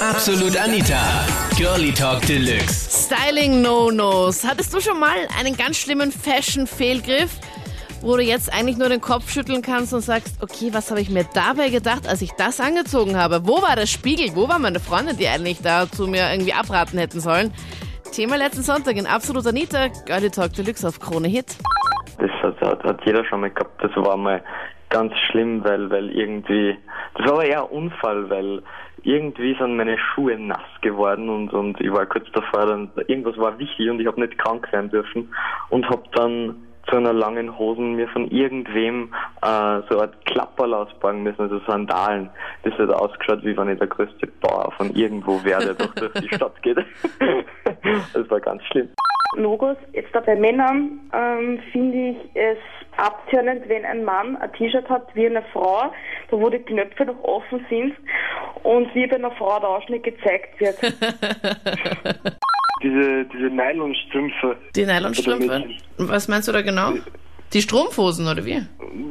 Absolut Anita. Girlie Talk Deluxe. Styling No-Nos. Hattest du schon mal einen ganz schlimmen Fashion-Fehlgriff, wo du jetzt eigentlich nur den Kopf schütteln kannst und sagst, okay, was habe ich mir dabei gedacht, als ich das angezogen habe? Wo war der Spiegel? Wo war meine Freundin, die eigentlich da zu mir irgendwie abraten hätten sollen? Thema letzten Sonntag in Absolut Anita, Girlie Talk Deluxe auf Krone Hit. Das hat, hat, hat jeder schon mal gehabt. Das war mal ganz schlimm, weil, weil irgendwie, das war aber eher ein Unfall, weil irgendwie sind meine Schuhe nass geworden und, und ich war kurz davor, dann, irgendwas war wichtig und ich habe nicht krank sein dürfen und habe dann zu einer langen Hosen mir von irgendwem äh, so eine Art Klapperl ausbauen müssen, also Sandalen. Das hat ausgeschaut, wie wenn ich der größte Bauer von irgendwo wäre, der doch durch die Stadt geht. das war ganz schlimm. Logos. Jetzt da bei Männern ähm, finde ich es abtönend, wenn ein Mann ein T-Shirt hat wie eine Frau, da wo die Knöpfe noch offen sind und wie bei einer Frau der Ausschnitt gezeigt wird. Diese, diese Nylonstrümpfe. Die Nylonstrümpfe? Was meinst du da genau? Die Strumpfhosen oder wie?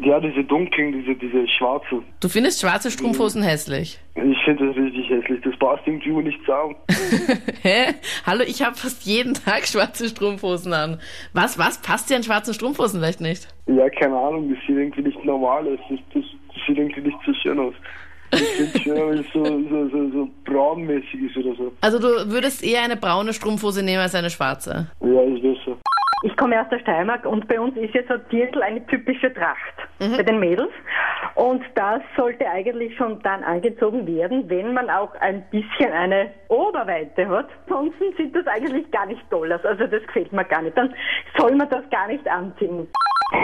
Ja, diese dunklen, diese, diese schwarzen. Du findest schwarze Strumpfhosen hässlich? Ich finde das richtig hässlich. Das passt irgendwie nicht zusammen. Hä? Hallo, ich habe fast jeden Tag schwarze Strumpfhosen an. Was, was passt dir an schwarzen Strumpfhosen vielleicht nicht? Ja, keine Ahnung. Das sieht irgendwie nicht normal aus. Das, das, das sieht irgendwie nicht so schön aus. Ich finde schön, wenn es so, so, so, so braunmäßig ist oder so. Also du würdest eher eine braune Strumpfhose nehmen als eine schwarze? Ja. Ich komme aus der Steiermark und bei uns ist jetzt ein Dirndl eine typische Tracht bei den Mädels. Und das sollte eigentlich schon dann angezogen werden, wenn man auch ein bisschen eine Oberweite hat. Ansonsten sieht das eigentlich gar nicht toll aus. Also das gefällt mir gar nicht. Dann soll man das gar nicht anziehen.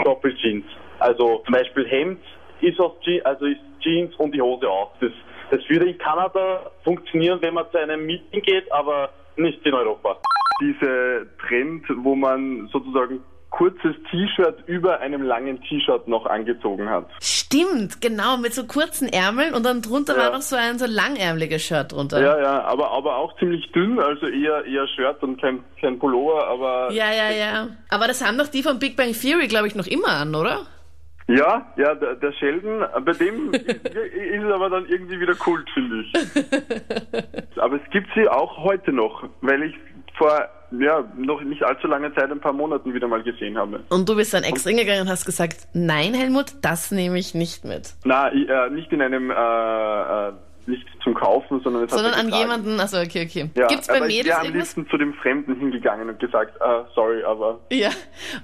Doppeljeans. Also zum Beispiel Hemd ist aus Je also ist Jeans und die Hose auch. Das, das würde in Kanada funktionieren, wenn man zu einem Meeting geht, aber nicht in Europa. Diese Trend, wo man sozusagen kurzes T-Shirt über einem langen T-Shirt noch angezogen hat. Stimmt, genau, mit so kurzen Ärmeln und dann drunter Ja. war noch so ein so langärmeliges Shirt drunter. Ja, ja, aber, aber auch ziemlich dünn, also eher, eher Shirt und kein, kein Pullover, aber ja, ja, ja. Aber das haben doch die von Big Bang Theory, glaube ich, noch immer an, oder? ja, ja, der, der Sheldon, bei dem ist ist es aber dann irgendwie wieder Kult, finde ich. Aber es gibt sie auch heute noch, weil ich vor ja, noch nicht allzu langer Zeit, ein paar Monaten wieder mal gesehen habe. Und du bist dann extra hingegangen und hast gesagt, nein, Helmut, das nehme ich nicht mit. Na, äh, nicht in einem, äh, äh, nicht zum Kaufen, sondern Sondern er an jemanden, also okay, okay. Ja, Gibt's bei aber ich Mädels wäre am liebsten zu dem Fremden hingegangen und gesagt, äh, sorry, aber Ja.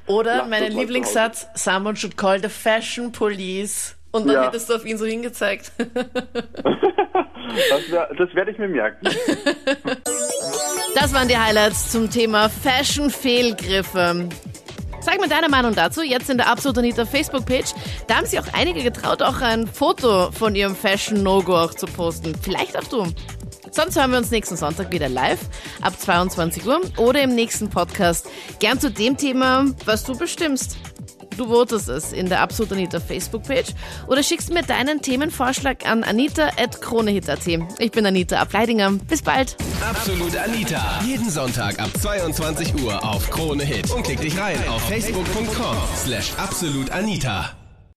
Oder mein Lieblingssatz, someone should call the fashion police. Und dann Ja. hättest du auf ihn so hingezeigt. das, wär, das werde ich mir merken. Das waren die Highlights zum Thema Fashion-Fehlgriffe. Sag mir deine Meinung dazu, jetzt in der Absolut Anita Facebook-Page. Da haben sich auch einige getraut, auch ein Foto von ihrem Fashion-No-Go auch zu posten. Vielleicht auch du. Sonst hören wir uns nächsten Sonntag wieder live ab 22 Uhr oder im nächsten Podcast. Gern zu dem Thema, was du bestimmst. Du votest es in der Absolut Anita Facebook-Page oder schickst mir deinen Themenvorschlag an anita.kronehit.at. Ich bin Anita Ableidinger. Bis bald. Absolut Anita. Jeden Sonntag ab 22 Uhr auf Krone Hit. Und klick dich rein auf facebook.com slash absolutanita.